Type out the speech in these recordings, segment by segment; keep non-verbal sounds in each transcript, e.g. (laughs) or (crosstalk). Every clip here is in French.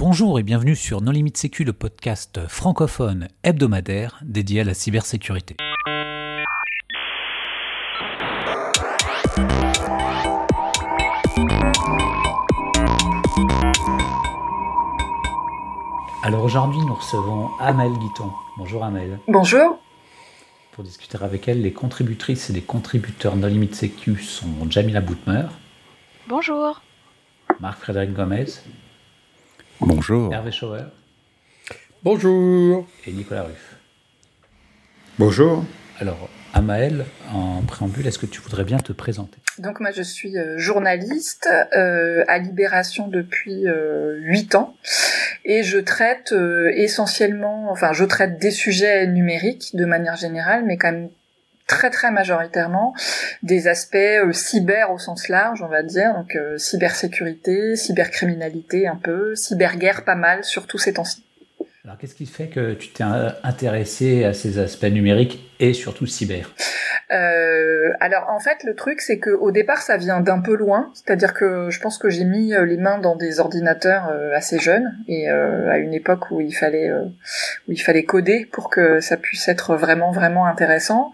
Bonjour et bienvenue sur Non Limite Sécu, le podcast francophone hebdomadaire dédié à la cybersécurité. Alors aujourd'hui, nous recevons Amel Guiton. Bonjour Amel. Bonjour. Pour discuter avec elle, les contributrices et les contributeurs Non Limite Sécu sont Jamila Boutmer. Bonjour. Marc-Frédéric Gomez. Bonjour. Hervé Schauer. Bonjour. Et Nicolas Ruff. Bonjour. Alors, Amael, en préambule, est-ce que tu voudrais bien te présenter? Donc moi je suis euh, journaliste euh, à Libération depuis euh, 8 ans et je traite euh, essentiellement, enfin je traite des sujets numériques de manière générale, mais quand même très très majoritairement des aspects euh, cyber au sens large, on va dire, donc euh, cybersécurité, cybercriminalité un peu, cyberguerre pas mal, surtout ces temps-ci. Alors qu'est-ce qui fait que tu t'es intéressé à ces aspects numériques et surtout cyber? Euh, alors en fait le truc c'est que au départ ça vient d'un peu loin, c'est-à-dire que je pense que j'ai mis euh, les mains dans des ordinateurs euh, assez jeunes et euh, à une époque où il fallait euh, où il fallait coder pour que ça puisse être vraiment vraiment intéressant.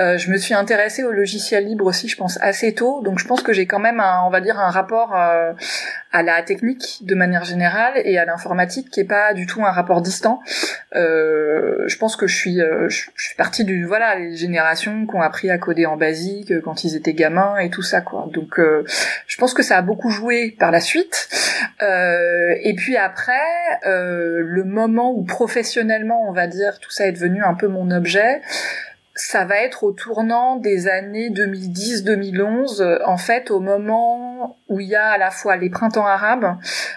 Euh, je me suis intéressée au logiciel libre aussi je pense assez tôt, donc je pense que j'ai quand même un, on va dire un rapport à la technique de manière générale et à l'informatique qui est pas du tout un rapport distant. je pense que je suis je, je partie du voilà les générations appris à coder en basique euh, quand ils étaient gamins et tout ça quoi. Donc euh, je pense que ça a beaucoup joué par la suite. Euh, et puis après le moment où professionnellement on va dire tout ça est devenu un peu mon objet ça va être au tournant des années 2010-2011, en fait, au moment où il y a à la fois les printemps arabes,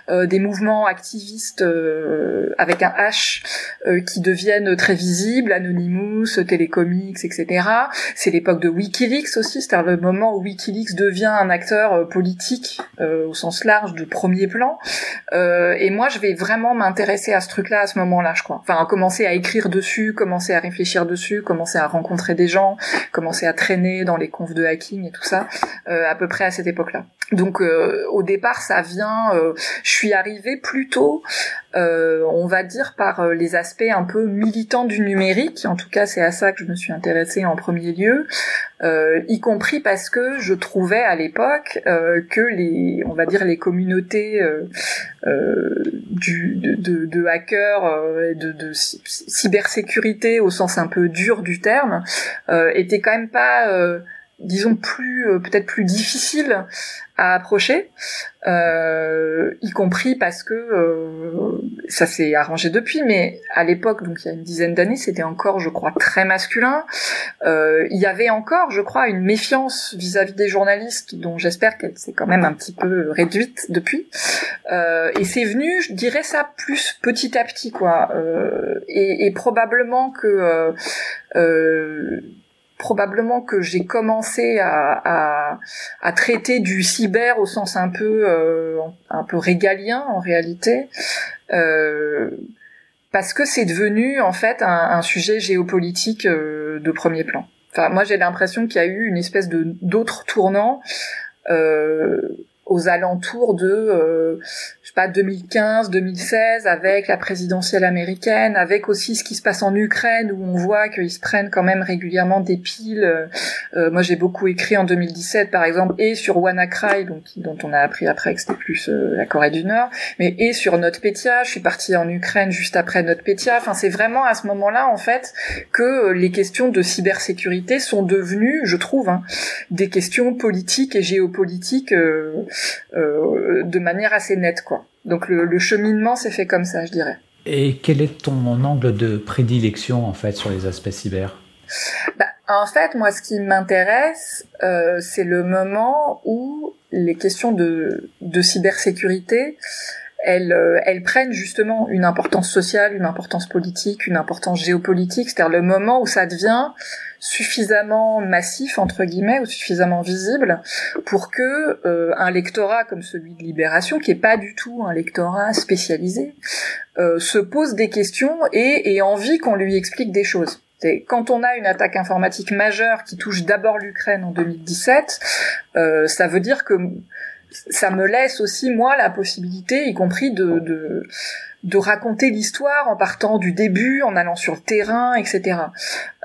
euh, des mouvements activistes euh, avec un H euh, qui deviennent très visibles, Anonymous, Telecomics, etc. C'est l'époque de WikiLeaks aussi, c'est-à-dire le moment où WikiLeaks devient un acteur politique au sens large de premier plan. et moi, je vais vraiment m'intéresser à ce truc-là à ce moment-là, je crois. Enfin, commencer à écrire dessus, commencer à réfléchir dessus, commencer à rencontrer rencontrer des gens, commencer à traîner dans les confs de hacking et tout ça, euh, à peu près à cette époque-là. Donc euh, au départ, ça vient. Euh, je suis arrivée plutôt, on va dire, par les aspects un peu militants du numérique. En tout cas, c'est à ça que je me suis intéressée en premier lieu, euh, y compris parce que je trouvais à l'époque que les, on va dire, les communautés du, de, de, de hackers, de, de cybersécurité au sens un peu dur du terme, étaient quand même pas disons plus euh, peut-être plus difficile à approcher, euh, y compris parce que euh, ça s'est arrangé depuis, mais à l'époque, donc il y a une dizaine d'années, c'était encore, je crois, très masculin. Euh, il y avait encore, je crois, une méfiance vis-à-vis des journalistes, dont j'espère qu'elle s'est quand même un petit peu réduite depuis. Euh, et c'est venu, je dirais ça plus petit à petit, quoi. Euh, et, et, probablement que probablement que j'ai commencé à, à, à, traiter du cyber au sens un peu euh, un peu régalien en réalité euh, parce que c'est devenu en fait un, un sujet géopolitique euh, de premier plan. Enfin moi j'ai l'impression qu'il y a eu une espèce de d'autres tournants euh, aux alentours de euh, je sais pas 2015 2016 avec la présidentielle américaine avec aussi ce qui se passe en Ukraine où on voit qu'ils se prennent quand même régulièrement des piles euh, moi j'ai beaucoup écrit en 2017 par exemple et sur WannaCry donc dont on a appris après que c'était plus euh, la Corée du Nord mais et sur NotPetya je suis partie en Ukraine juste après NotPetya enfin c'est vraiment à ce moment-là en fait que les questions de cybersécurité sont devenues je trouve hein, des questions politiques et géopolitiques euh, euh, de manière assez nette, quoi. Donc le, le cheminement s'est fait comme ça, je dirais. Et quel est ton angle de prédilection en fait sur les aspects cyber? Bah, En fait, moi, ce qui m'intéresse, euh, c'est le moment où les questions de, de cybersécurité, elles, euh, elles prennent justement une importance sociale, une importance politique, une importance géopolitique, c'est-à-dire le moment où ça devient suffisamment massif entre guillemets ou suffisamment visible pour que euh, un lectorat comme celui de Libération, qui est pas du tout un lectorat spécialisé, euh, se pose des questions et ait envie qu'on lui explique des choses. Quand on a une attaque informatique majeure qui touche d'abord l'Ukraine en 2017, euh, ça veut dire que ça me laisse aussi moi la possibilité, y compris de, de de raconter l'histoire en partant du début, en allant sur le terrain, etc.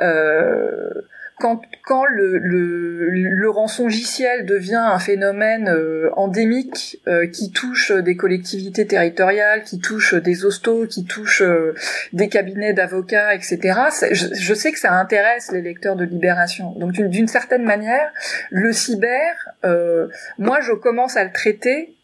Euh, quand, quand le, le, le devient un phénomène euh, endémique euh, qui touche des collectivités territoriales, qui touche des hostos, qui touche euh, des cabinets d'avocats, etc., je, je, sais que ça intéresse les lecteurs de Libération. Donc d'une certaine manière, le cyber, moi je commence à le traiter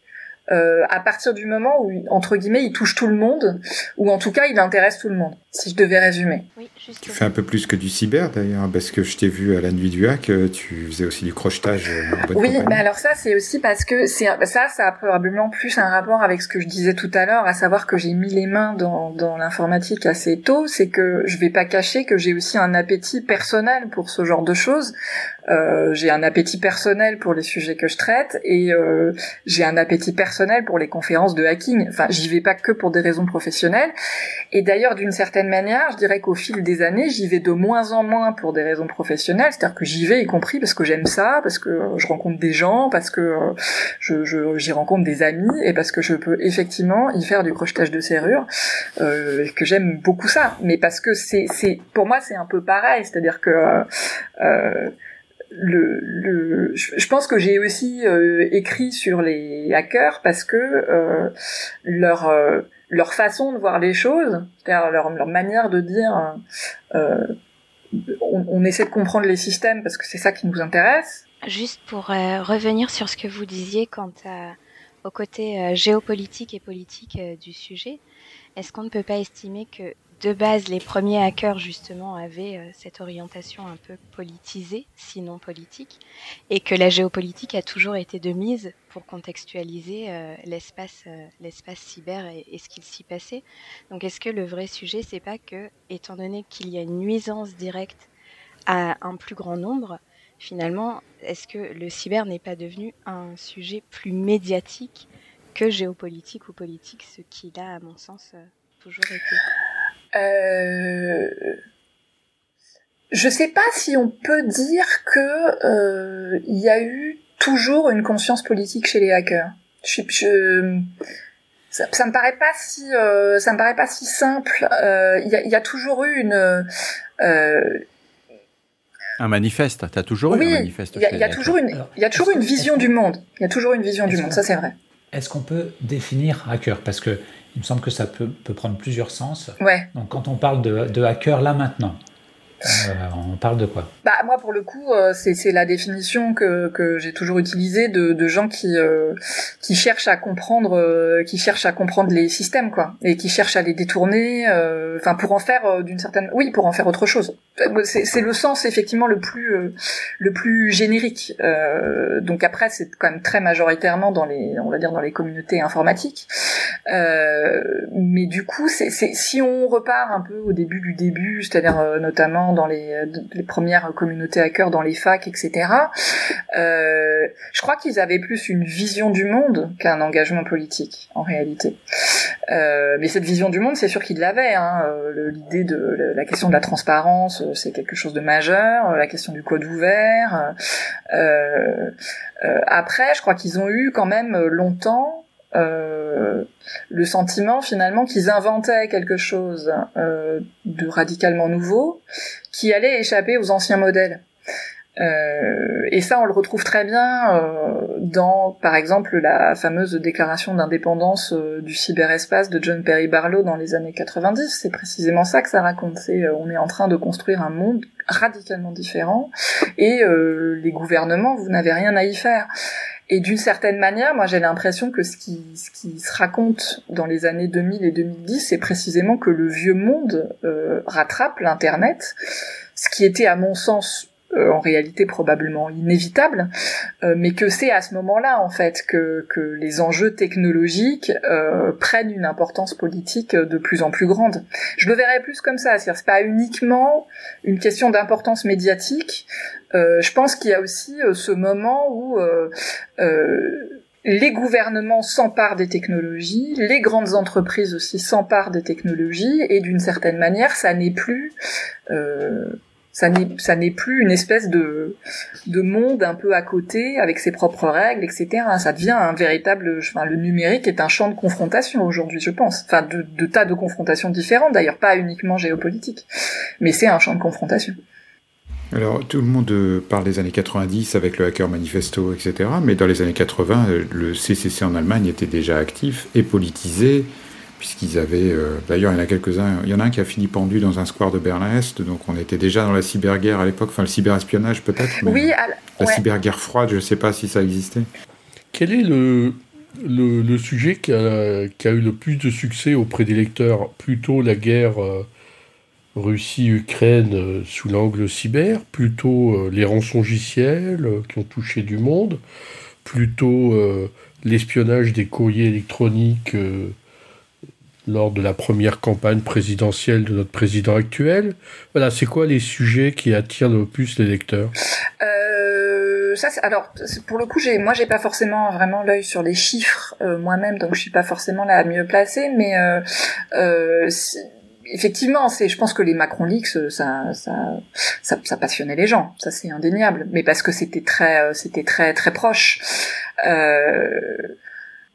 euh, à partir du moment où, entre guillemets, il touche tout le monde, ou en tout cas, il intéresse tout le monde, si je devais résumer. Oui, tu fais un peu plus que du cyber, d'ailleurs, parce que je t'ai vu à la nuit du hack, euh, tu faisais aussi du crochetage. Euh, oui, mais alors ça, c'est aussi parce que c'est ça, ça a probablement plus un rapport avec ce que je disais tout à l'heure, à savoir que j'ai mis les mains dans, dans l'informatique assez tôt, c'est que je vais pas cacher que j'ai aussi un appétit personnel pour ce genre de choses. Euh, j'ai un appétit personnel pour les sujets que je traite et euh, j'ai un appétit personnel pour les conférences de hacking. Enfin, j'y vais pas que pour des raisons professionnelles. Et d'ailleurs, d'une certaine manière, je dirais qu'au fil des années, j'y vais de moins en moins pour des raisons professionnelles. C'est-à-dire que j'y vais y compris parce que j'aime ça, parce que je rencontre des gens, parce que je, je, j'y rencontre des amis et parce que je peux effectivement y faire du crochetage de serrure, euh, que j'aime beaucoup ça. Mais parce que c'est, c'est, pour moi, c'est un peu pareil. C'est-à-dire que euh, le, le, je pense que j'ai aussi euh, écrit sur les hackers parce que euh, leur euh, leur façon de voir les choses, c'est-à-dire leur, leur manière de dire, on, on, essaie de comprendre les systèmes parce que c'est ça qui nous intéresse. Juste pour revenir sur ce que vous disiez quant à, au côté géopolitique et politique du sujet, est-ce qu'on ne peut pas estimer que de base, les premiers hackers, justement, avaient euh, cette orientation un peu politisée, sinon politique, et que la géopolitique a toujours été de mise pour contextualiser euh, l'espace, euh, l'espace cyber et, ce qu'il s'y passait. Donc, est-ce que le vrai sujet, c'est pas que, étant donné qu'il y a une nuisance directe à un plus grand nombre, finalement, est-ce que le cyber n'est pas devenu un sujet plus médiatique que géopolitique ou politique, ce qu'il a, à mon sens, toujours été euh, je sais pas si on peut dire que euh, il y a eu toujours une conscience politique chez les hackers. Je, je ça, ça, me paraît pas si euh, ça me paraît pas si simple. Euh, il y, a, y, a, toujours eu une euh, un manifeste. T'as toujours eu un manifeste. Il y, y, a toujours une il y a toujours une vision du monde. Il y a toujours une vision du monde. Ça c'est vrai. Est-ce qu'on peut définir hacker? Parce que il me semble que ça peut, peut prendre plusieurs sens. Ouais. Donc quand on parle de, de hacker là maintenant, euh, on parle de quoi? Bah moi pour le coup euh, c'est la définition que, que j'ai toujours utilisée de, de gens qui euh, qui cherchent à comprendre euh, qui cherchent à comprendre les systèmes quoi et qui cherchent à les détourner euh, enfin pour en faire d'une certaine oui pour en faire autre chose. C'est le sens effectivement le plus le plus générique. Donc après c'est quand même très majoritairement dans les on va dire dans les communautés informatiques. Mais du coup c'est si on repart un peu au début du début c'est-à-dire notamment dans les, les, premières communautés hackers dans les facs, etc. Euh, je crois qu'ils avaient plus une vision du monde qu'un engagement politique, en réalité. Euh, mais cette vision du monde, c'est sûr qu'ils l'avaient. Hein. Euh, l'idée de la question de la transparence, euh, c'est quelque chose de majeur. Euh, la question du code ouvert. Euh, après, je crois qu'ils ont eu quand même longtemps euh, le sentiment finalement qu'ils inventaient quelque chose euh, de radicalement nouveau qui allait échapper aux anciens modèles. Euh, et ça, on le retrouve très bien euh, dans, par exemple, la fameuse déclaration d'indépendance du cyberespace de John Perry Barlow dans les années 90. C'est précisément ça que ça raconte. C'est on est en train de construire un monde radicalement différent et les gouvernements, vous n'avez rien à y faire. Et d'une certaine manière, moi j'ai l'impression que ce qui, se raconte dans les années 2000 et 2010, c'est précisément que le vieux monde euh, rattrape l'Internet, ce qui était à mon sens en réalité probablement inévitable, euh, mais que c'est à ce moment-là en fait que, que les enjeux technologiques euh, prennent une importance politique de plus en plus grande. Je le verrais plus comme ça, c'est-à-dire c'est pas uniquement une question d'importance médiatique. je pense qu'il y a aussi ce moment où les gouvernements s'emparent des technologies, les grandes entreprises aussi s'emparent des technologies, et d'une certaine manière, ça n'est plus euh, Ça n'est, plus une espèce de, de monde un peu à côté avec ses propres règles, etc. Ça devient un véritable, le numérique est un champ de confrontation aujourd'hui, je pense. Enfin, de, tas de confrontations différentes, d'ailleurs, pas uniquement géopolitiques, mais c'est un champ de confrontation. Alors, tout le monde euh, parle des années 90 avec le hacker manifesto, etc. Mais dans les années 80, euh, le CCC en Allemagne était déjà actif et politisé puisqu'ils avaient, euh, d'ailleurs il y en a quelques-uns, il y en a un qui a fini pendu dans un square de Berlin-Est, donc on était déjà dans la cyberguerre à l'époque, enfin le cyberespionnage peut-être, oui, la cyberguerre froide, je ne sais pas si ça existait. Quel est le, le, sujet qui a, qui a, eu le plus de succès auprès des lecteurs? Plutôt la guerre euh, Russie-Ukraine euh, sous l'angle cyber, plutôt les rançongiciels qui ont touché du monde, plutôt l'espionnage des courriers électroniques lors de la première campagne présidentielle de notre président actuel. Voilà, c'est quoi les sujets qui attirent le plus les lecteurs? Euh, ça, alors pour le coup, j'ai, moi, j'ai pas forcément vraiment l'œil sur les chiffres euh, moi-même, donc je suis pas forcément la mieux placée, mais euh, euh effectivement, c'est, je pense que les Macron Leaks, ça, ça, ça, ça, passionnait les gens, ça c'est indéniable, mais parce que c'était très, c'était très, très proche.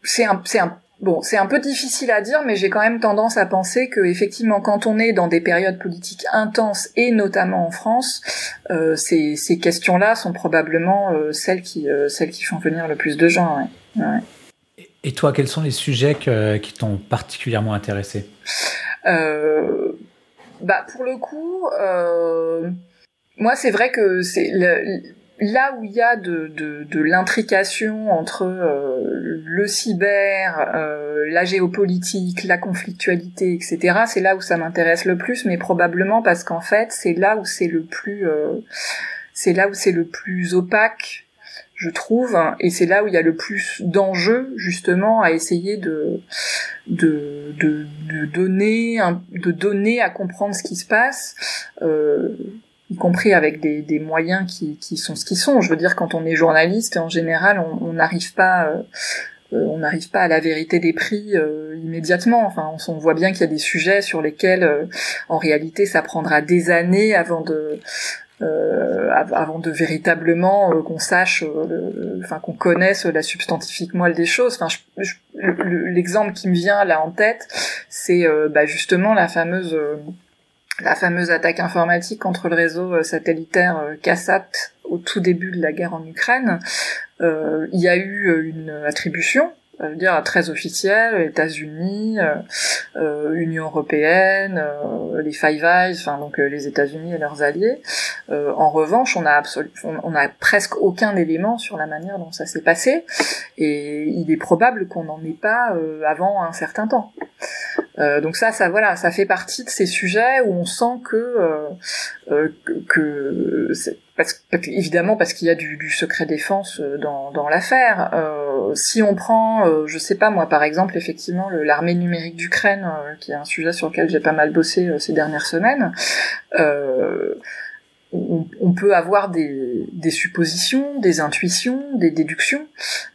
c'est un, c'est un Bon, c'est un peu difficile à dire, mais j'ai quand même tendance à penser que effectivement, quand on est dans des périodes politiques intenses et notamment en France, euh, ces, ces questions-là sont probablement euh, celles qui euh, celles qui font venir le plus de gens. Ouais. Ouais. Et toi, quels sont les sujets que, qui t'ont particulièrement intéressé? Euh, Bah, pour le coup, euh, moi, c'est vrai que c'est le, là où il y a de, de, de l'intrication entre euh, le cyber, euh, la géopolitique, la conflictualité, etc., c'est là où ça m'intéresse le plus, mais probablement parce qu'en fait, c'est là où c'est le plus, euh, c'est là où c'est le plus opaque, je trouve, et c'est là où il y a le plus d'enjeux justement à essayer de de, de, de donner de donner à comprendre ce qui se passe. Euh, y compris avec des, des moyens qui, qui, sont ce qu'ils sont. Je veux dire, quand on est journaliste, en général, on n'arrive pas, euh, euh, on n'arrive pas à la vérité des prix euh, immédiatement. Enfin, on, on, voit bien qu'il y a des sujets sur lesquels, en réalité, ça prendra des années avant de avant de véritablement qu'on sache, enfin qu'on connaisse la substantifique moelle des choses. Enfin, l'exemple qui me vient là en tête, c'est bah, justement la fameuse la fameuse attaque informatique contre le réseau euh, satellitaire euh, Kassat au tout début de la guerre en Ukraine, euh, il y a eu une attribution ça veut dire très officiel, États-Unis, euh, euh, Union européenne, euh, les Five Eyes, enfin donc les États-Unis et leurs alliés. en revanche, on a on, a presque aucun élément sur la manière dont ça s'est passé, et il est probable qu'on n'en ait pas avant un certain temps. donc ça, ça voilà, ça fait partie de ces sujets où on sent que que, que parce, évidemment parce qu'il y a du, du, secret défense euh, dans, dans l'affaire. Euh, si on prend, euh, je sais pas moi par exemple effectivement l'armée numérique d'Ukraine, euh, qui est un sujet sur lequel j'ai pas mal bossé ces dernières semaines, on, on, peut avoir des, des, suppositions, des intuitions, des déductions.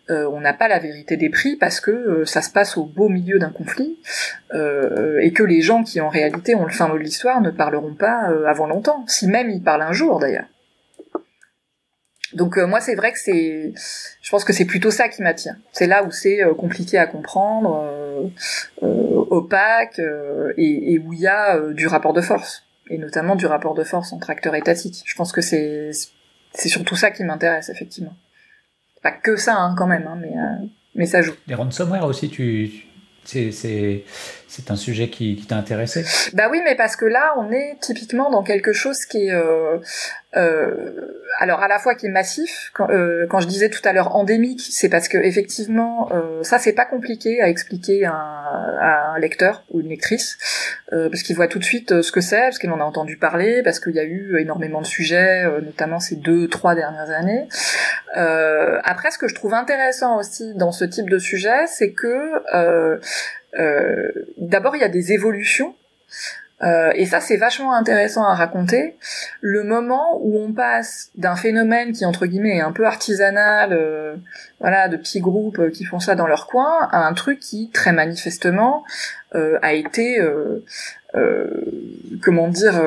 on n'a pas la vérité des prix parce que ça se passe au beau milieu d'un conflit et que les gens qui en réalité ont le fin mot de l'histoire ne parleront pas avant longtemps, si même ils parlent un jour d'ailleurs. Donc euh, moi c'est vrai que c'est, je pense que c'est plutôt ça qui m'attire. C'est là où c'est euh, compliqué à comprendre, euh, opaque et, et, où il y a du rapport de force et notamment du rapport de force entre acteurs étatiques. Je pense que c'est c'est surtout ça qui m'intéresse effectivement. Pas que ça hein, quand même, hein, mais mais ça joue. Les ransomware aussi, tu, c'est c'est un sujet qui, qui t'a intéressé? Bah oui, mais parce que là, on est typiquement dans quelque chose qui est, euh, euh, alors à la fois qui est massif. Quand, euh, quand je disais tout à l'heure endémique, c'est parce que effectivement, euh, ça c'est pas compliqué à expliquer à un, lecteur ou une lectrice, euh, parce qu'il voit tout de suite ce que c'est, parce qu'il en a entendu parler, parce qu'il y a eu énormément de sujets, notamment ces deux, trois dernières années. après, ce que je trouve intéressant aussi dans ce type de sujet, c'est que d'abord il y a des évolutions. Euh, et ça, c'est vachement intéressant à raconter. Le moment où on passe d'un phénomène qui, entre guillemets, est un peu artisanal, euh, voilà, de petits groupes qui font ça dans leur coin, à un truc qui, très manifestement, a été, comment dire,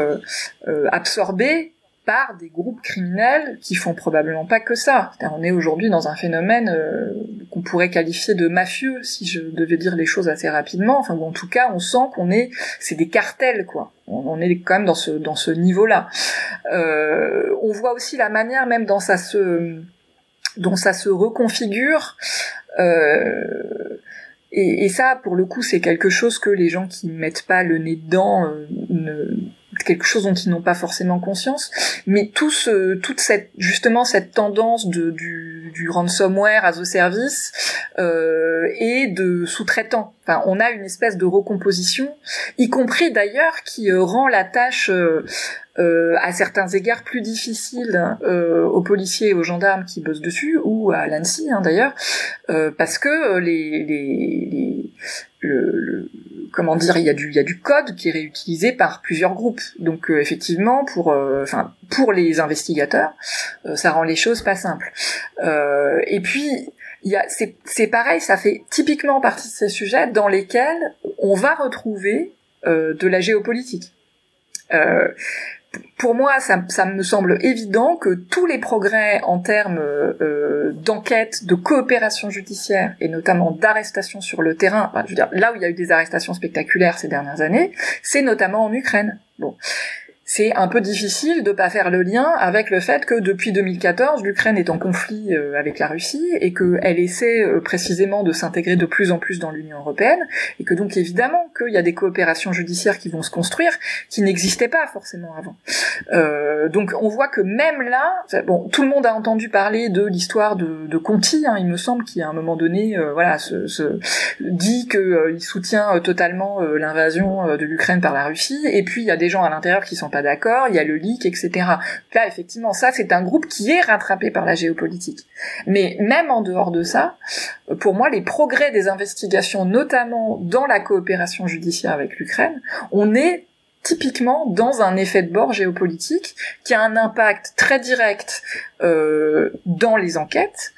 absorbé par des groupes criminels qui font probablement pas que ça. On est aujourd'hui dans un phénomène euh, qu'on pourrait qualifier de mafieux, si je devais dire les choses assez rapidement. Enfin, en tout cas, on sent qu'on est, c'est des cartels, quoi. On, est quand même dans ce dans ce niveau-là. Euh, on voit aussi la manière, même dans ça se dont ça se reconfigure. Euh, et, et, ça, pour le coup, c'est quelque chose que les gens qui mettent pas le nez dedans euh, ne quelque chose dont ils n'ont pas forcément conscience, mais tout ce, toute cette justement cette tendance de, du, du ransomware as a service euh, et de sous-traitants. Enfin, on a une espèce de recomposition, y compris d'ailleurs qui euh, rend la tâche euh, euh, à certains égards plus difficile euh, aux policiers et aux gendarmes qui bossent dessus, ou à l'ANSI hein, d'ailleurs, euh, parce que les, les, les comment dire, il y a du code qui est réutilisé par plusieurs groupes. Donc euh, effectivement, pour euh, pour les investigateurs, euh, ça rend les choses pas simples. et puis c'est pareil, ça fait typiquement partie de ces sujets dans lesquels on va retrouver de la géopolitique. Pour moi, ça, me semble évident que tous les progrès en termes euh, d'enquête, de coopération judiciaire et notamment d'arrestation sur le terrain, je veux dire, là où il y a eu des arrestations spectaculaires ces dernières années, c'est notamment en Ukraine. Bon, c'est un peu difficile de pas faire le lien avec le fait que depuis 2014, l'Ukraine est en conflit euh, avec la Russie et qu'elle essaie euh, précisément de s'intégrer de plus en plus dans l'Union européenne et que donc évidemment qu'il y a des coopérations judiciaires qui vont se construire qui n'existaient pas forcément avant. Euh, donc on voit que même là, bon, tout le monde a entendu parler de l'histoire de, Conti, hein, il me semble, qui à un moment donné, euh, voilà, se, se, dit qu'il il soutient totalement l'invasion de l'Ukraine par la Russie et puis il y a des gens à l'intérieur qui d'accord, il y a le leak, etc. Là, effectivement, ça, c'est un groupe qui est rattrapé par la géopolitique. Mais même en dehors de ça, pour moi, les progrès des investigations, notamment dans la coopération judiciaire avec l'Ukraine, on est typiquement dans un effet de bord géopolitique qui a un impact très direct euh, dans les enquêtes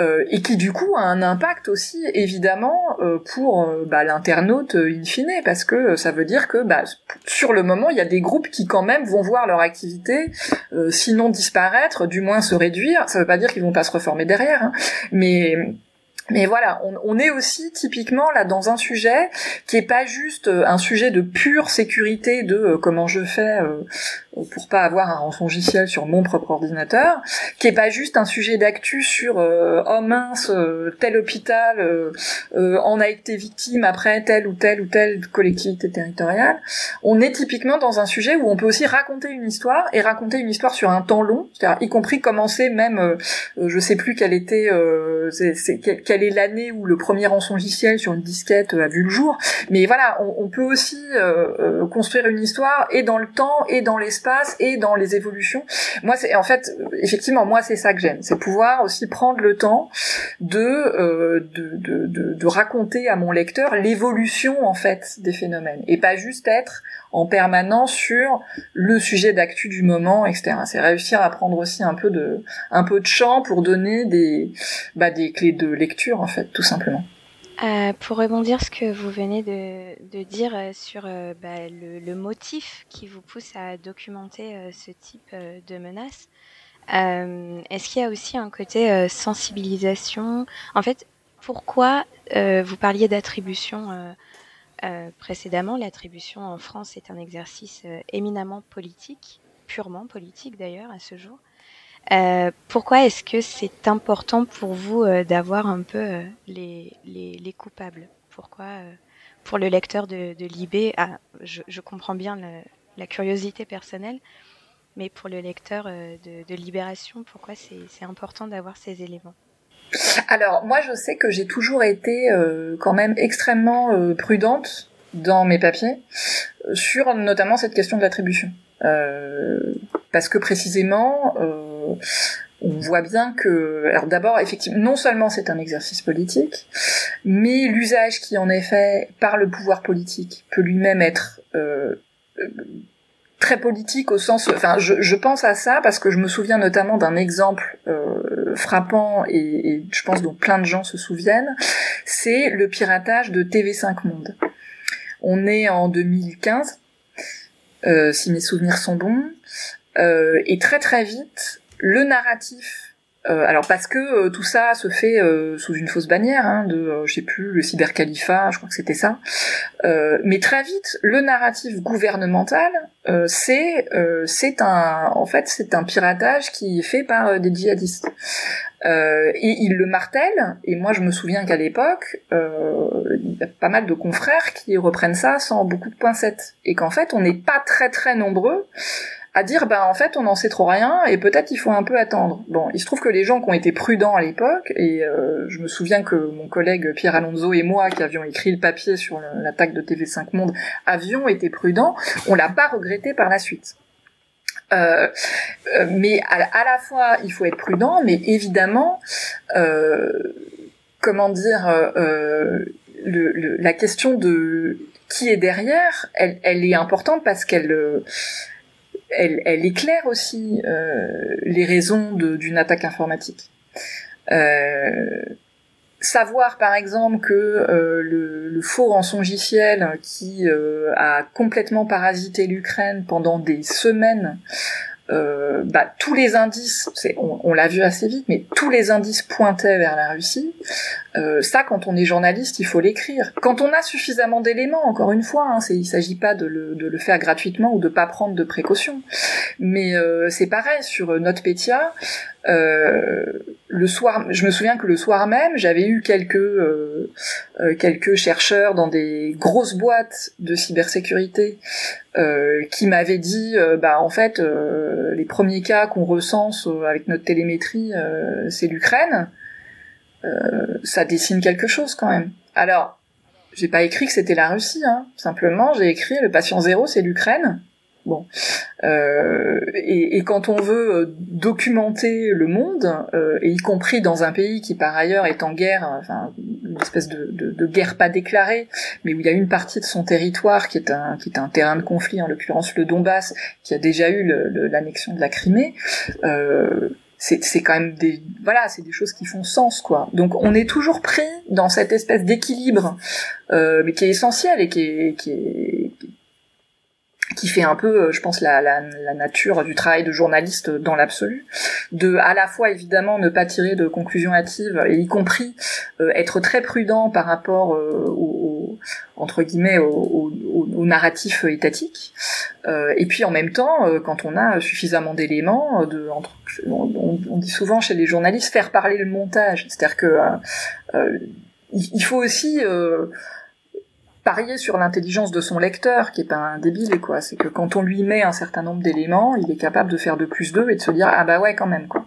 euh, et qui du coup a un impact aussi évidemment euh, pour euh, bah, l'internaute euh, in fine parce que ça veut dire que bah, sur le moment il y a des groupes qui quand même vont voir leur activité sinon disparaître du moins se réduire. Ça veut pas dire qu'ils vont pas se reformer derrière hein, mais mais voilà, on, on, est aussi typiquement là dans un sujet qui est pas juste euh, un sujet de pure sécurité de euh, comment je fais euh, pour pas avoir un rançongiciel sur mon propre ordinateur, qui est pas juste un sujet d'actu sur oh mince tel hôpital en a été victime après telle ou telle ou telle collectivité territoriale. On est typiquement dans un sujet où on peut aussi raconter une histoire et raconter une histoire sur un temps long, y compris commencer même, je sais plus quelle était, c'est, quelle est l'année où le premier rançongiciel sur une disquette a vu le jour. Mais voilà, on, peut aussi euh, construire une histoire et dans le temps et dans l'espace et dans les évolutions. Moi, c'est en fait, effectivement, moi c'est ça que j'aime, c'est pouvoir aussi prendre le temps de, euh, de, de, de raconter à mon lecteur l'évolution en fait des phénomènes et pas juste être en permanence sur le sujet d'actu du moment, etc. C'est réussir à prendre aussi un peu de, un peu de champ pour donner des, bah, des clés de lecture, en fait, tout simplement. Euh, pour rebondir ce que vous venez de, de dire euh, sur euh, bah, le, motif qui vous pousse à documenter euh, ce type de menace, est-ce qu'il y a aussi un côté sensibilisation? En fait, pourquoi vous parliez d'attribution euh, précédemment, l'attribution en France est un exercice euh, éminemment politique, purement politique d'ailleurs à ce jour. Euh, pourquoi est-ce que c'est important pour vous euh, d'avoir un peu euh, les, les, les, coupables? Pourquoi, pour le lecteur de, de Libé, ah, je, je, comprends bien le, la curiosité personnelle, mais pour le lecteur de, de Libération, pourquoi c'est important d'avoir ces éléments? Alors moi je sais que j'ai toujours été euh, quand même extrêmement euh, prudente dans mes papiers euh, sur notamment cette question de l'attribution. parce que précisément on voit bien que, alors d'abord, effectivement, non seulement c'est un exercice politique, mais l'usage qui en est fait par le pouvoir politique peut lui-même être très politique au sens, enfin, je, pense à ça parce que je me souviens notamment d'un exemple euh, frappant et, je pense dont plein de gens se souviennent, c'est le piratage de TV5 Monde. On est en 2015, euh, si mes souvenirs sont bons. et très très vite, le narratif euh, alors parce que euh, tout ça se fait euh, sous une fausse bannière hein, de, je sais plus, le cybercalifat, je crois que c'était ça. mais très vite, le narratif gouvernemental, c'est c'est un, en fait, c'est un piratage qui est fait par des djihadistes. et il le martèle. Et moi, je me souviens qu'à l'époque, il y a pas mal de confrères qui reprennent ça sans beaucoup de pincettes, et qu'en fait, on n'est pas très très nombreux à dire bah en fait on n'en sait trop rien et peut-être il faut un peu attendre. Bon, il se trouve que les gens qui ont été prudents à l'époque et euh, je me souviens que mon collègue Pierre Alonso et moi qui avions écrit le papier sur l'attaque de TV5 Monde avions été prudents, on l'a pas regretté par la suite. Euh, euh mais à, la fois il faut être prudent, mais évidemment euh, comment dire euh, le, la question de qui est derrière, elle, elle est importante parce qu'elle elle, éclaire aussi euh, les raisons d'une attaque informatique. Euh, savoir par exemple que euh, le, le, faux rançongiciel qui euh, a complètement parasité l'Ukraine pendant des semaines euh, bah, tous les indices, on, on l'a vu assez vite, mais tous les indices pointaient vers la Russie. Euh, ça, quand on est journaliste, il faut l'écrire. Quand on a suffisamment d'éléments, encore une fois, hein, il s'agit pas de le, de le, faire gratuitement ou de pas prendre de précautions. Mais euh, c'est pareil sur NotPetya. Euh, le soir, je me souviens que le soir même, j'avais eu quelques euh, euh, quelques chercheurs dans des grosses boîtes de cybersécurité euh, qui m'avaient dit, bah en fait, les premiers cas qu'on recense avec notre télémétrie, c'est l'Ukraine. ça dessine quelque chose quand même. Alors, j'ai pas écrit que c'était la Russie, hein. simplement j'ai écrit le patient zéro, c'est l'Ukraine. Bon, euh, et, et, quand on veut euh, documenter le monde, euh, et y compris dans un pays qui par ailleurs est en guerre, enfin une espèce de, de, de, guerre pas déclarée, mais où il y a une partie de son territoire qui est un qui est un terrain de conflit, en l'occurrence le Donbass, qui a déjà eu l'annexion de la Crimée. Euh, c'est quand même des voilà c'est des choses qui font sens quoi donc on est toujours pris dans cette espèce d'équilibre euh, mais qui est essentiel et qui est, qui est qui fait un peu, euh, je pense, la, la, la nature du travail de journaliste dans l'absolu, de à la fois évidemment ne pas tirer de conclusions hâtives, et y compris euh, être très prudent par rapport euh, au, entre guillemets au, au, narratif étatique, et puis en même temps, quand on a suffisamment d'éléments, de, entre, on, on, dit souvent chez les journalistes faire parler le montage, c'est-à-dire que il faut aussi parier sur l'intelligence de son lecteur, qui est pas un débile, quoi. C'est que quand on lui met un certain nombre d'éléments, il est capable de faire de plus d'eux et de se dire ah bah ouais quand même quoi.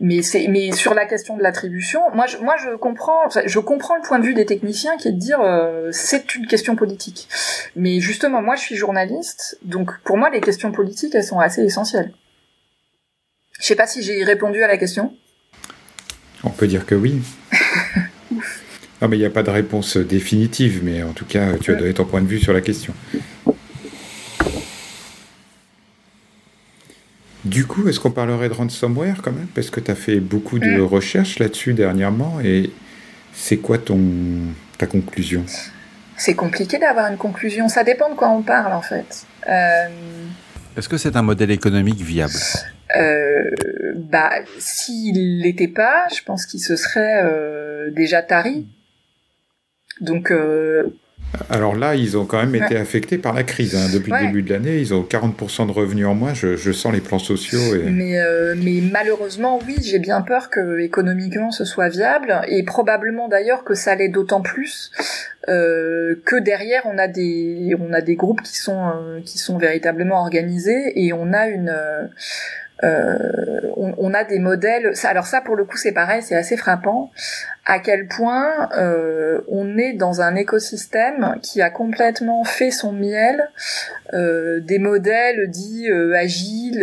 Mais c'est mais sur la question de l'attribution, moi je moi je comprends je comprends le point de vue des techniciens qui est de dire euh, c'est une question politique. Mais justement moi je suis journaliste, donc pour moi les questions politiques elles sont assez essentielles. Je sais pas si j'ai répondu à la question. On peut dire que oui. (laughs) Non, mais il n'y a pas de réponse définitive, mais en tout cas, tu as donné ton point de vue sur la question. Du coup, est-ce qu'on parlerait de ransomware quand même? Parce que tu as fait beaucoup de mm. recherches là-dessus dernièrement, et c'est quoi ton, ta conclusion? C'est compliqué d'avoir une conclusion, ça dépend de quoi on parle en fait. Euh, est-ce que c'est un modèle économique viable? Euh, bah, s'il l'était pas, je pense qu'il se serait euh, déjà tari. Donc euh, alors là, ils ont quand même été affectés par la crise. Hein. Depuis le début de l'année, ils ont 40% de revenus en moins. Je, sens les plans sociaux. Mais, euh, mais malheureusement, oui, j'ai bien peur que économiquement ce soit viable et probablement d'ailleurs que ça l'est d'autant plus euh, que derrière on a des on a des groupes qui sont qui sont véritablement organisés et on a une euh, on, on, a des modèles. alors ça, pour le coup, c'est pareil, c'est assez frappant à quel point euh, on est dans un écosystème qui a complètement fait son miel euh, des modèles dits euh, agiles.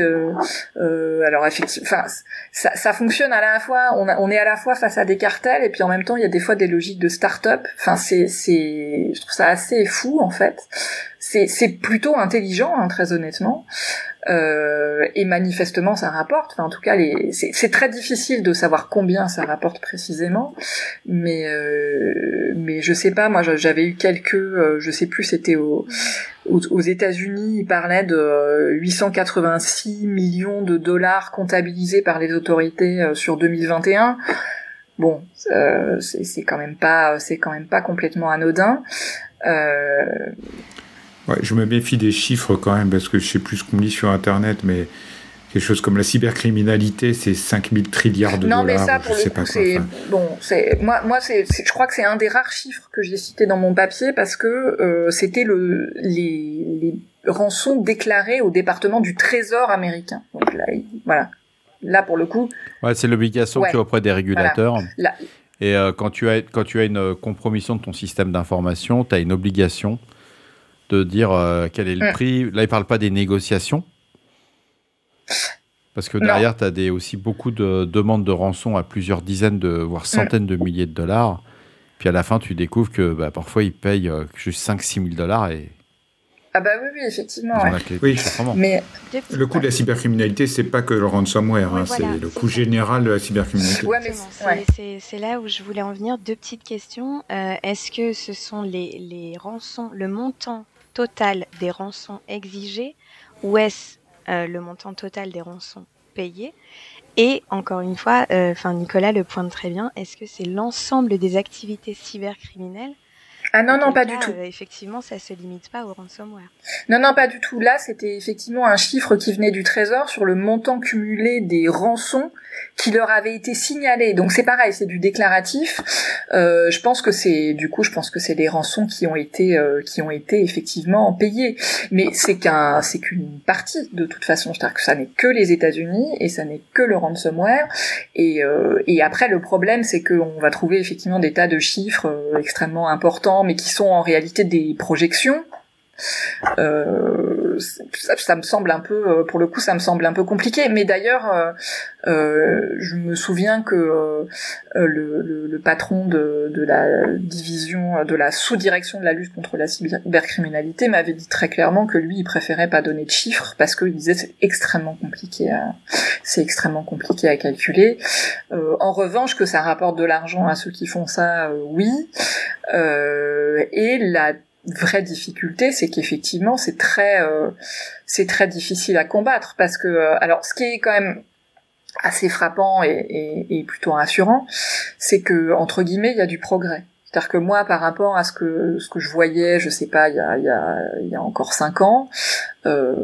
Euh, alors effectivement, enfin, ça, ça, fonctionne à la fois. On, a, on, est à la fois face à des cartels et puis en même temps il y a des fois des logiques de start-up. Enfin, c'est, c'est, je trouve ça assez fou en fait. C'est, plutôt intelligent, hein, très honnêtement. Euh, et manifestement ça rapporte. Enfin, en tout cas, c'est très difficile de savoir combien ça rapporte précisément, mais euh, mais je sais pas. Moi, j'avais eu quelques, euh, je sais plus, c'était au aux, États-Unis, il parlait de 886 millions de dollars comptabilisés par les autorités sur 2021 bon, euh, c'est quand même pas, c'est quand même pas complètement anodin. Euh... Ouais, je me méfie des chiffres quand même parce que je sais plus ce qu'on dit sur Internet, mais quelque chose comme la cybercriminalité, c'est 5000 trilliards de dollars. Non, mais ça, pour le coup, c'est bon. Moi, je crois que c'est un des rares chiffres que j'ai cité dans mon papier parce que euh, c'était le les, les rançons déclarées au département du Trésor américain. Donc là, voilà, là pour le coup. Ouais, c'est l'obligation qui est auprès des régulateurs. Et euh, quand, tu as, quand tu as une compromission de ton système d'information, tu as une obligation de dire euh, quel est le mm. prix. Là, il ne parle pas des négociations. Parce que derrière, tu as des, aussi beaucoup de demandes de rançon à plusieurs dizaines, de, voire centaines de milliers de dollars. Puis à la fin, tu découvres que bah, parfois, ils payent juste 5-6 000 dollars et ah bah oui, oui, effectivement. Oui, mais le coût de la cybercriminalité, c'est pas que le ransomware, hein, c'est le coût général de la cybercriminalité. c'est là où je voulais en venir. Deux petites questions. Euh, est-ce que ce sont les, les rançons, le montant total des rançons exigées, ou est-ce euh, le montant total des rançons payées? Et encore une fois, euh, enfin Nicolas le pointe très bien, est-ce que c'est l'ensemble des activités cybercriminelles ah non, non, pas du tout. Euh, effectivement, ça se limite pas au ransomware. Non, non, pas du tout. Là, c'était effectivement un chiffre qui venait du Trésor sur le montant cumulé des rançons qui leur avaient été signalés. Donc c'est pareil, c'est du déclaratif. Euh, je pense que c'est, du coup, je pense que c'est des rançons qui ont été, euh, qui ont été effectivement payées. Mais c'est qu'un, c'est qu'une partie de toute façon. C'est-à-dire que ça n'est que les États-Unis et ça n'est que le ransomware. Et, euh, et après, le problème, c'est qu'on va trouver effectivement des tas de chiffres extrêmement importants mais qui sont en réalité des projections. Euh, ça, me semble un peu, euh, pour le coup, ça me semble un peu compliqué. Mais d'ailleurs, euh, euh je me souviens que euh, le, le, le, patron de, de, la division, de la sous-direction de la lutte contre la cybercriminalité m'avait dit très clairement que lui, il préférait pas donner de chiffres parce qu'il disait c'est extrêmement compliqué, à, c'est extrêmement compliqué à calculer. en revanche, que ça rapporte de l'argent à ceux qui font ça, oui. et la vraie difficulté, c'est qu'effectivement, c'est très, euh, c'est très difficile à combattre parce que, euh, alors, ce qui est quand même assez frappant et, et, plutôt rassurant, c'est que entre guillemets, il y a du progrès. C'est-à-dire que moi, par rapport à ce que ce que je voyais, je sais pas, il y a, il y a, y a encore cinq ans, euh,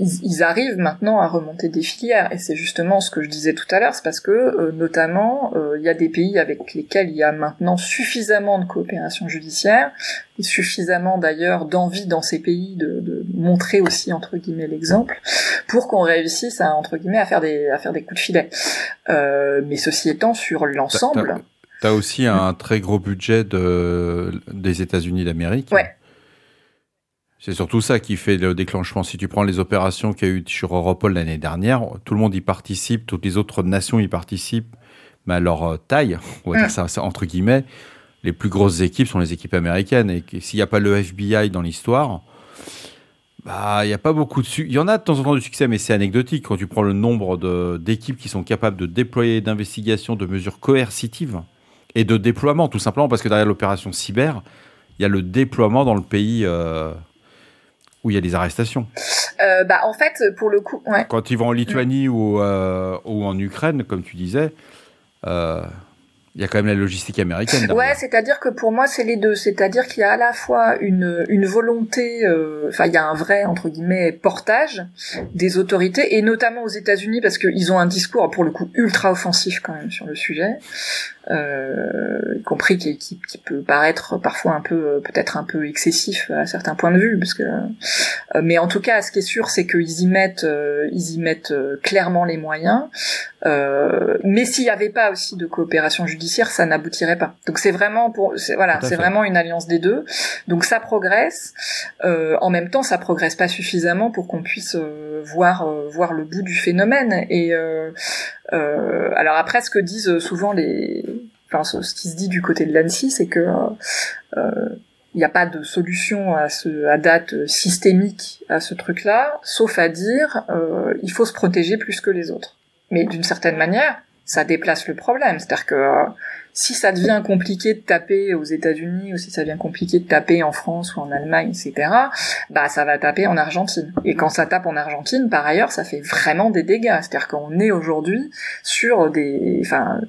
euh, ils, arrivent maintenant à remonter des filières et c'est justement ce que je disais tout à l'heure, c'est parce que euh, notamment euh, il y a des pays avec lesquels il y a maintenant suffisamment de coopération judiciaire et suffisamment d'ailleurs d'envie dans ces pays de, de, montrer aussi entre guillemets l'exemple pour qu'on réussisse à entre guillemets à faire des à faire des coups de filet. mais ceci étant sur l'ensemble. T'as aussi un très gros budget de, des États-Unis d'Amérique. Ouais. C'est surtout ça qui fait le déclenchement. Si tu prends les opérations qu'il y a eu sur Europol l'année dernière, tout le monde y participe, toutes les autres nations y participent, mais à leur taille, on va dire ça, entre guillemets, les plus grosses équipes sont les équipes américaines. Et s'il n'y a pas le FBI dans l'histoire, bah, il n'y a pas beaucoup de Il y en a de temps en temps du succès, mais c'est anecdotique quand tu prends le nombre d'équipes qui sont capables de déployer d'investigation, de mesures coercitives et de déploiement, tout simplement parce que derrière l'opération cyber, il y a le déploiement dans le pays. Euh, où il y a des arrestations euh, bah, En fait, pour le coup. Ouais. Quand ils vont en Lituanie ou, euh, ou en Ukraine, comme tu disais, euh, il y a quand même la logistique américaine. Ouais, c'est-à-dire que pour moi, c'est les deux. C'est-à-dire qu'il y a à la fois une, une volonté, euh, enfin, il y a un vrai, entre guillemets, portage des autorités, et notamment aux États-Unis, parce qu'ils ont un discours, pour le coup, ultra offensif quand même sur le sujet euh, y compris qui, qui, peut paraître parfois un peu peut-être un peu excessif à certains points de vue parce que euh, mais en tout cas ce qui est sûr c'est qu'ils y mettent euh, ils y mettent euh, clairement les moyens mais s'il n'y avait pas aussi de coopération judiciaire ça n'aboutirait pas. Donc c'est vraiment pour voilà c'est vraiment une alliance des deux. Donc ça progresse. En même temps ça progresse pas suffisamment pour qu'on puisse voir voir le bout du phénomène. Et euh, alors après, ce que disent souvent les, enfin ce, qui se dit du côté de l'ANSI, c'est que euh, il n'y a pas de solution à ce à date systémique à ce truc-là, sauf à dire euh, il faut se protéger plus que les autres. Mais d'une certaine manière, ça déplace le problème. C'est-à-dire que euh, si ça devient compliqué de taper aux États-Unis ou si ça devient compliqué de taper en France ou en Allemagne, etc., bah ça va taper en Argentine. Et quand ça tape en Argentine, par ailleurs, ça fait vraiment des dégâts. C'est-à-dire qu'on est aujourd'hui sur des, enfin,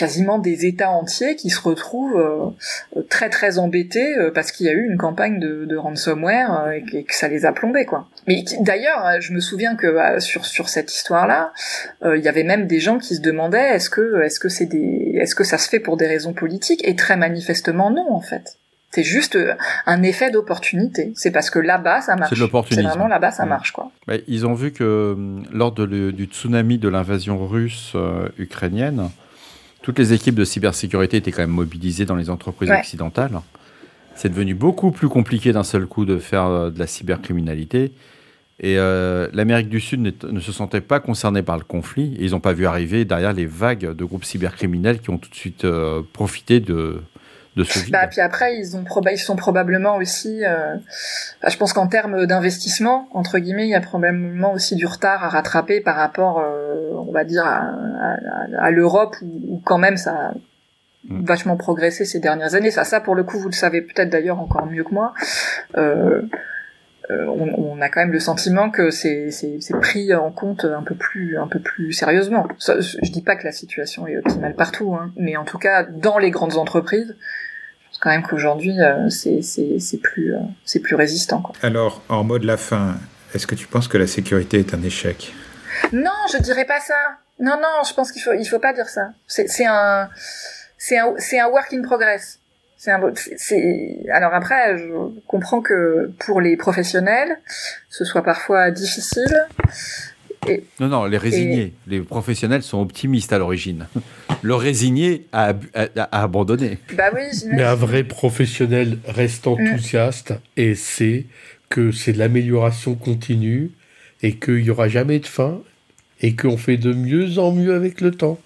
quasiment des États entiers qui se retrouvent euh, très très embêtés euh, parce qu'il y a eu une campagne de, de ransomware euh, et, que, ça les a plombés quoi. Mais d'ailleurs, je me souviens que sur sur cette histoire-là, il y avait même des gens qui se demandaient est-ce que est-ce que c'est des est-ce que ça se fait pour des raisons politiques? Et très manifestement non en fait. C'est juste un effet d'opportunité. C'est parce que là-bas, ça marche. C'est vraiment là-bas, ça marche, quoi. Bah, ils ont vu que lors de le, du tsunami de l'invasion russe ukrainienne, toutes les équipes de cybersécurité étaient quand même mobilisées dans les entreprises occidentales. C'est devenu beaucoup plus compliqué d'un seul coup de faire euh, de la cybercriminalité. Et euh, l'Amérique du Sud ne se sentait pas concernée par le conflit. Et ils n'ont pas vu arriver derrière les vagues de groupes cybercriminels qui ont tout de suite euh, profité de, de ce Bah, puis après, ils, ont ils sont probablement aussi. Euh, je pense qu'en termes d'investissement, entre guillemets, il y a probablement aussi du retard à rattraper par rapport, euh, on va dire, à, à, l'Europe où, quand même ça a mm. vachement progressé ces dernières années. Ça, ça pour le coup, vous le savez peut-être d'ailleurs encore mieux que moi. Euh, euh, on, a quand même le sentiment que c'est pris en compte un peu plus un peu plus sérieusement. je dis pas que la situation est optimale partout, hein, mais en tout cas dans les grandes entreprises, je pense quand même qu'aujourd'hui euh, c'est plus euh, plus résistant. Alors en mode la fin, est-ce que tu penses que la sécurité est un échec? Non, je dirais pas ça. Non non, je pense qu'il faut il faut pas dire ça. C'est un c'est un c'est un work in progress. C'est un c'est alors après je comprends que pour les professionnels ce soit parfois difficile. Et, non non les résignés les professionnels sont optimistes à l'origine. (laughs) Le résigné a, abandonné. Bah oui. Mais un vrai professionnel reste mm. enthousiaste et sait que c'est de l'amélioration continue et qu'il n'y aura jamais de fin et qu'on fait de mieux en mieux avec le temps.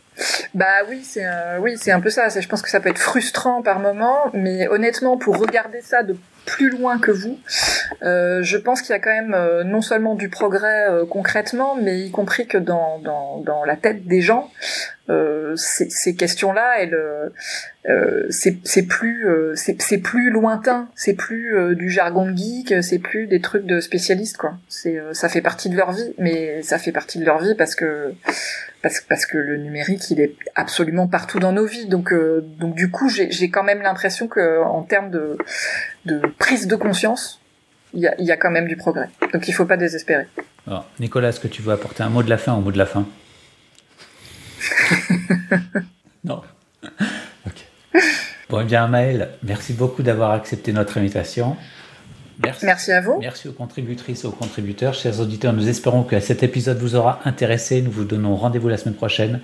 Bah oui, c'est oui, c'est un peu ça. Je pense que ça peut être frustrant par moment, mais honnêtement, pour regarder ça de plus loin que vous, euh, je pense qu'il y a quand même euh, non seulement du progrès euh, concrètement, mais y compris que dans, dans, dans la tête des gens, euh, ces, ces questions-là, elles, euh, c'est plus c'est plus lointain, c'est plus du jargon de geek, c'est plus des trucs de spécialistes quoi. C'est ça fait partie de leur vie, mais ça fait partie de leur vie parce que parce, parce que le numérique il est absolument partout dans nos vies. Donc euh, donc du coup j'ai quand même l'impression que en termes de, de prise de conscience il y a, y a quand même du progrès. Donc il faut pas désespérer. Alors, Nicolas est-ce que tu veux apporter un mot de la fin au mot de la fin? (laughs) non ok bon eh bien Maël merci beaucoup d'avoir accepté notre invitation Merci. à vous. Merci aux contributrices et aux contributeurs. Chers auditeurs, nous espérons que cet épisode vous aura intéressé. Nous vous donnons rendez-vous la semaine prochaine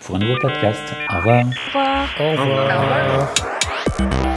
pour un nouveau podcast. Au revoir. Au revoir. Au revoir. Au revoir.